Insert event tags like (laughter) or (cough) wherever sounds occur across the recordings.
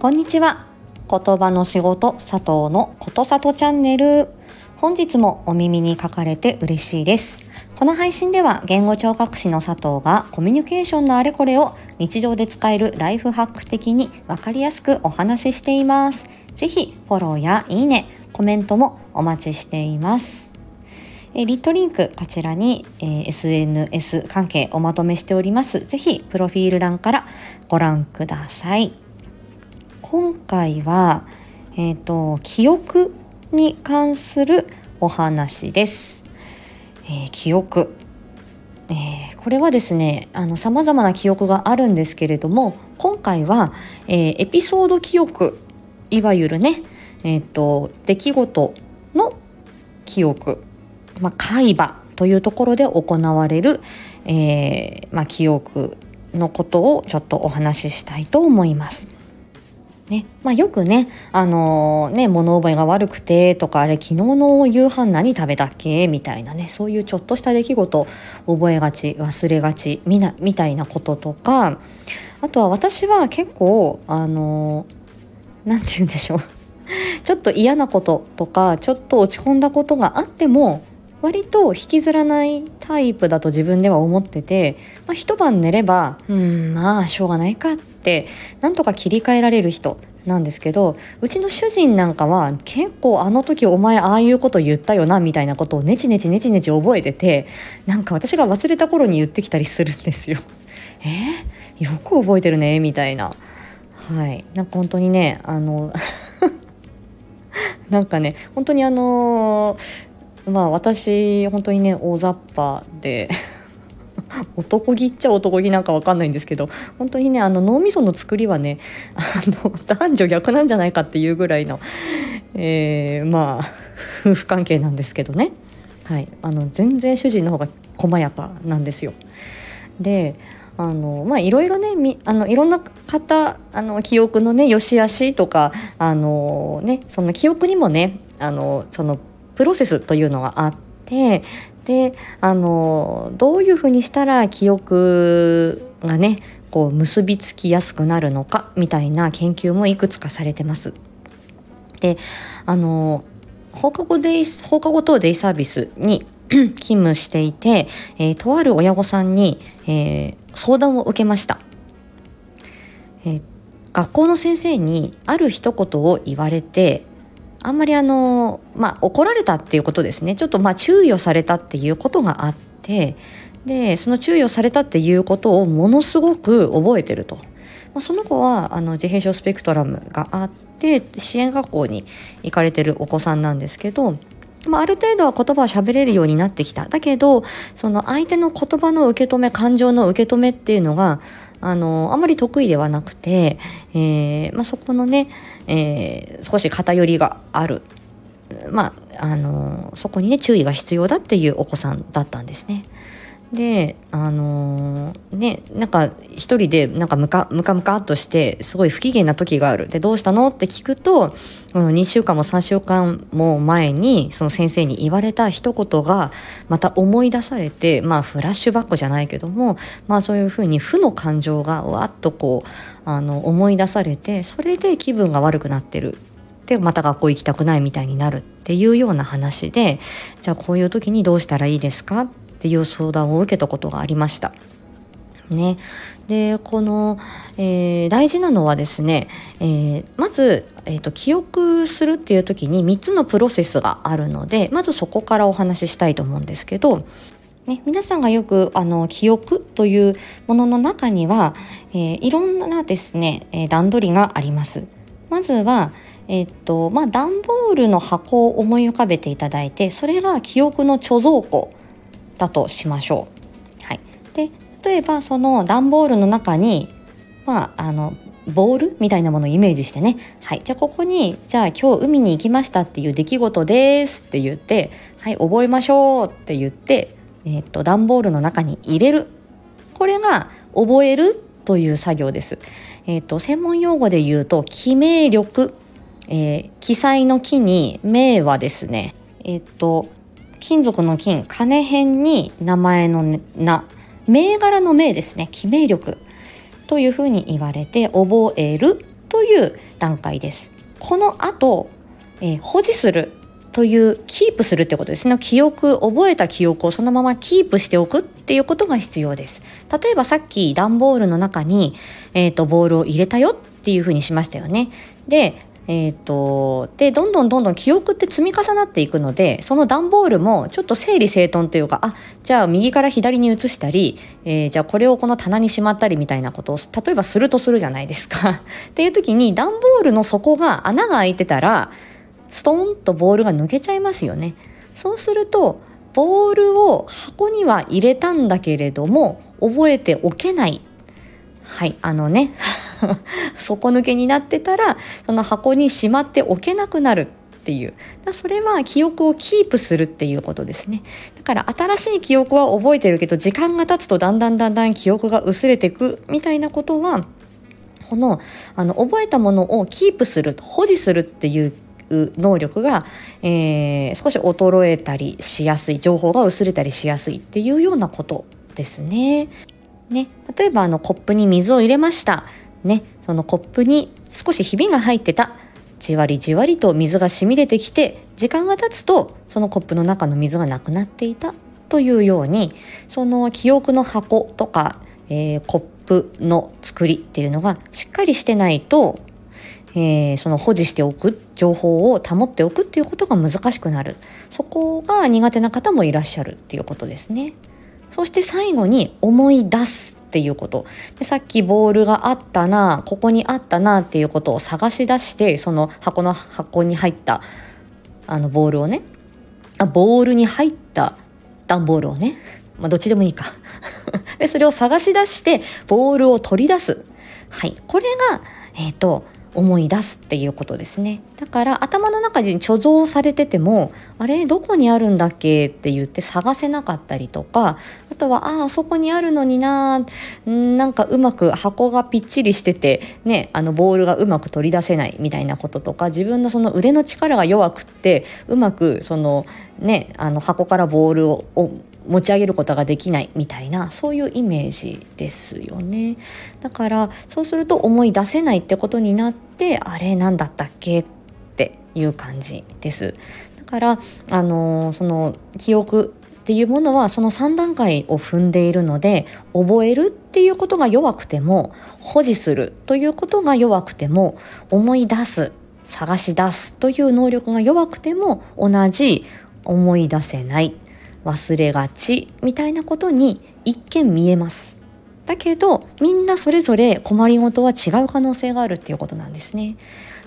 こんにちは。言葉の仕事佐藤のことさとチャンネル。本日もお耳に書かれて嬉しいです。この配信では言語聴覚士の佐藤がコミュニケーションのあれこれを日常で使えるライフハック的にわかりやすくお話ししています。ぜひフォローやいいね、コメントもお待ちしています。えリットリンクこちらに、えー、SNS 関係おまとめしております。ぜひプロフィール欄からご覧ください。今回は、え、ー、と、記憶に関するお話です。えー、記憶。えー、これはですね、あの、様々な記憶があるんですけれども、今回は、えエピソード記憶、いわゆるね、えっ、と、出来事の記憶、まあ、海馬というところで行われる、えまあ、記憶のことをちょっとお話ししたいと思います。ねまあ、よくね、あのー、ね、物覚えが悪くてとか、あれ昨日の夕飯何食べたっけ？みたいなね、そういうちょっとした出来事覚えがち、忘れがち、みな、みたいなこととか、あとは私は結構、あのー、て言うんでしょう。(laughs) ちょっと嫌なこととか、ちょっと落ち込んだことがあっても、割と引きずらないタイプだと自分では思ってて、まあ、一晩寝れば、うん、まあ、しょうがないかって、なんとか切り替えられる人なんですけど、うちの主人なんかは結構あの時お前ああいうこと言ったよな、みたいなことをネチネチネチネチ覚えてて、なんか私が忘れた頃に言ってきたりするんですよ。(laughs) え？ー、よく覚えてるね、みたいな。はい。なんか本当にね、あの (laughs) なんかね、本当にあのーまあ私本当にね大雑把で男気っちゃ男気なんかわかんないんですけど本当にねあの脳みその作りはねあの男女逆なんじゃないかっていうぐらいの、えー、まあ夫婦関係なんですけどね、はい、あの全然主人の方が細やかなんですよ。であのまあいろいろねみあのいろんな方あの記憶のね良し悪しとかあのねその記憶にもねあのそのプロセスというのがあってであのどういうふうにしたら記憶がねこう結びつきやすくなるのかみたいな研究もいくつかされてます。であの放課後デイ放課後等デイサービスに (clears throat) 勤務していて、えー、とある親御さんに、えー、相談を受けました、えー、学校の先生にある一言を言われてあんまりあの、まあ、怒られたっていうことですね。ちょっとまあ注意をされたっていうことがあって、で、その注意をされたっていうことをものすごく覚えてると。まあ、その子はあの自閉症スペクトラムがあって、支援学校に行かれてるお子さんなんですけど、まあ、ある程度は言葉を喋れるようになってきた。だけど、その相手の言葉の受け止め、感情の受け止めっていうのが、あの、あまり得意ではなくて、えー、まあ、そこのね、えー、少し偏りがある。まあ、あの、そこにね、注意が必要だっていうお子さんだったんですね。であのー、ねなんか一人でなんかムカムカムカっとしてすごい不機嫌な時がある。でどうしたの？って聞くとこの2週間も3週間も前にその先生に言われた一言がまた思い出されてまあフラッシュバックじゃないけどもまあそういうふうに負の感情がわっとこうあの思い出されてそれで気分が悪くなってる。でまた学校行きたくないみたいになるっていうような話でじゃあこういう時にどうしたらいいですか？っていう相談を受けたことがありました。ね。で、この、えー、大事なのはですね、えー、まず、えーと、記憶するっていう時に3つのプロセスがあるので、まずそこからお話ししたいと思うんですけど、ね、皆さんがよくあの記憶というものの中には、えー、いろんなですね、えー、段取りがあります。まずは、えっ、と、まあ、段ボールの箱を思い浮かべていただいて、それが記憶の貯蔵庫だとしましょう。はい、で例えばその段ボールの中にまああのボールみたいなものをイメージしてね。はい。じゃあここに、じゃあ今日海に行きましたっていう出来事ですって言って、はい、覚えましょうって言って、えっ、と、段ボールの中に入れる。これが覚えるという作業です。えっ、と、専門用語で言うと、記名力。えー、記載の記に、名はですね、えっ、と、金属の金、金辺に名前の名、銘柄の銘ですね、記名力。というふうに言われて、覚えるという段階です。この後、えー、保持するというキープするってことです。ね記憶覚えた記憶をそのままキープしておくっていうことが必要です。例えばさっき段ボールの中に、えーと、ボールを入れたよっていうふうにしましたよね。でえーと、でどんどんどんどん記憶って積み重なっていくのでその段ボールもちょっと整理整頓というかあじゃあ右から左に移したり、えー、じゃあこれをこの棚にしまったりみたいなことを例えばするとするじゃないですか。(laughs) っていう時に段ボールの底が穴が開いてたらストーンとボールが抜けちゃいますよね。そうするとボールを箱には入れたんだけれども覚えておけないはいあのね (laughs) (laughs) 底抜けになってたらその箱にしまっておけなくなるっていうだそれは記憶をキープするっていうことですねだから新しい記憶は覚えてるけど時間が経つとだんだんだんだん記憶が薄れていくみたいなことはこのあの覚えたものをキープする保持するっていう能力が、えー、少し衰えたりしやすい情報が薄れたりしやすいっていうようなことですね。ね例えばあのコップに水を入れました。ね、そのコップに少しひびが入ってたじわりじわりと水が染み出てきて時間が経つとそのコップの中の水がなくなっていたというようにその記憶の箱とか、えー、コップの作りっていうのがしっかりしてないと、えー、その保持しておく情報を保っておくっていうことが難しくなるそこが苦手な方もいらっしゃるっていうことですね。そして最後に思い出すっていうこと。でさっきボールがあったなここにあったなっていうことを探し出してその箱の箱に入ったあのボールをね。あボールに入った段ボールをね、まあ、どっちでもいいか。(laughs) でそれを探し出してボールを取り出す。はい。これがえっ、ー、と思い出すっていうことですね。だから頭の中に貯蔵されててもあれどこにあるんだっけ？って言って探せなかったりとかあとはああそこにあるのにななんかうまく箱がぴっちりしててねあのボールがうまく取り出せないみたいなこととか自分のその腕の力が弱くってうまくそのねあの箱からボールを持ち上げることができないみたいなそういうイメージですよね。だからそうすると思い出せないってことになってあれ何だったっけっていう感じです。だからあのその記憶っていうものはその3段階を踏んでいるので覚えるっていうことが弱くても保持するということが弱くても思い出す探し出すという能力が弱くても同じ思い出せない。忘れがちみたいなことに一見見えます。だけどみんなそれぞれ困りごとは違う可能性があるっていうことなんですね。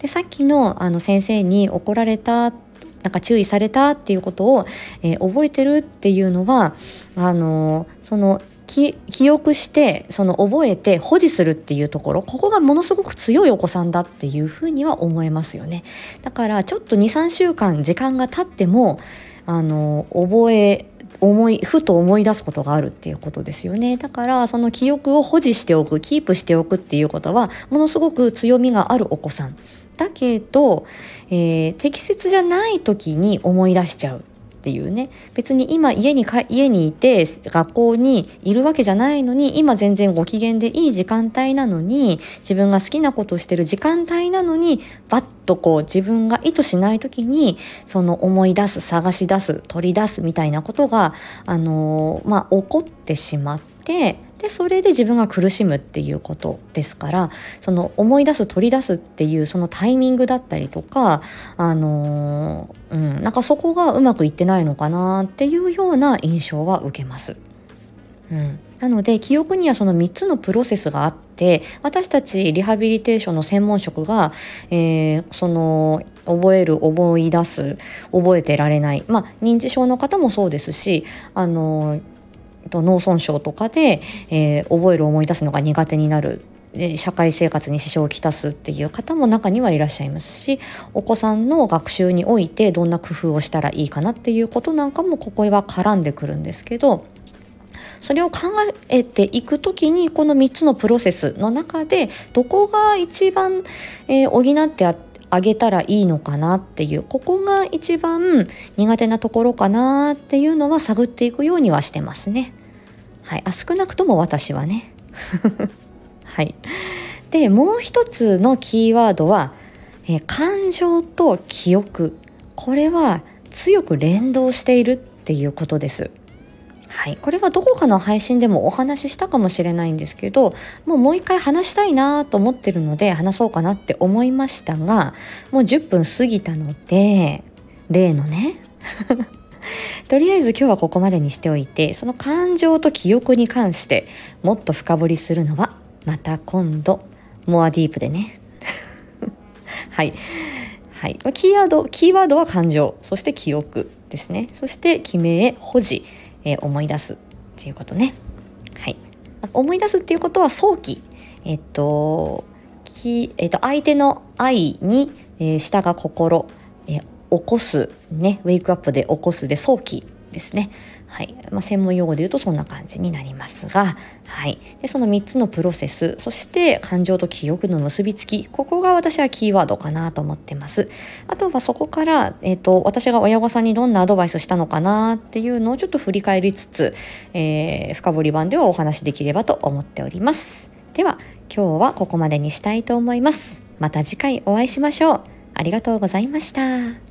でさっきのあの先生に怒られたなんか注意されたっていうことを、えー、覚えてるっていうのはあのその記憶してその覚えて保持するっていうところここがものすごく強いお子さんだっていうふうには思えますよねだからちょっと23週間時間が経ってもあの覚え思いふと思い出すことがあるっていうことですよね。だからその記憶を保持しておくキープしておくっていうことはものすごく強みがあるお子さん。だけど、えー、適切じゃない時に思い出しちゃうっていうね。別に今家にか家にいて学校にいるわけじゃないのに今全然ご機嫌でいい時間帯なのに自分が好きなことをしてる時間帯なのにバッとこう自分が意図しない時にその思い出す探し出す取り出すみたいなことがあのー、まあ起こってしまってでそれで自分が苦しむっていうことですからその思い出す取り出すっていうそのタイミングだったりとかあのー、うんなんかそこがうまくいってないのかなっていうような印象は受けます。うん、なので記憶にはその3つのプロセスがあって私たちリハビリテーションの専門職が、えー、その覚える思い出す覚えてられない。まあ認知症の方もそうですしあの脳損傷とかで、えー、覚える思い出すのが苦手になる。社会生活に支障をきたすっていう方も中にはいらっしゃいますしお子さんの学習においてどんな工夫をしたらいいかなっていうことなんかもここへは絡んでくるんですけどそれを考えていく時にこの3つのプロセスの中でどこが一番、えー、補ってああげたらいいのかなっていうここが一番苦手なところかなっていうのは探っていくようにはしてますね。はい、あ少なくとも私はね。(laughs) はい。でもう一つのキーワードは、え、感情と記憶これは強く連動しているっていうことです。はい、これはどこかの配信でもお話ししたかもしれないんですけどもうもう一回話したいなと思ってるので話そうかなって思いましたがもう10分過ぎたので例のね。(laughs) とりあえず今日はここまでにしておいてその感情と記憶に関してもっと深掘りするのはまた今度モアディープでね。(laughs) はい。はい、キーワードキーワードは感情。そして記憶ですね。そして記名保持。えー、思い出すっていうことね。はい。思い出すっていうことは早期。えっと、きえっと、相手の愛に、えー、下が心、えー、起こす、ね、ウェイクアップで起こすで早期ですね。はい。まあ、専門用語で言うとそんな感じになりますが、はい。で、その3つのプロセス、そして感情と記憶の結びつき、ここが私はキーワードかなと思ってます。あとはそこから、えっ、ー、と、私が親御さんにどんなアドバイスしたのかなっていうのをちょっと振り返りつつ、えー、深掘り版ではお話しできればと思っております。では、今日はここまでにしたいと思います。また次回お会いしましょう。ありがとうございました。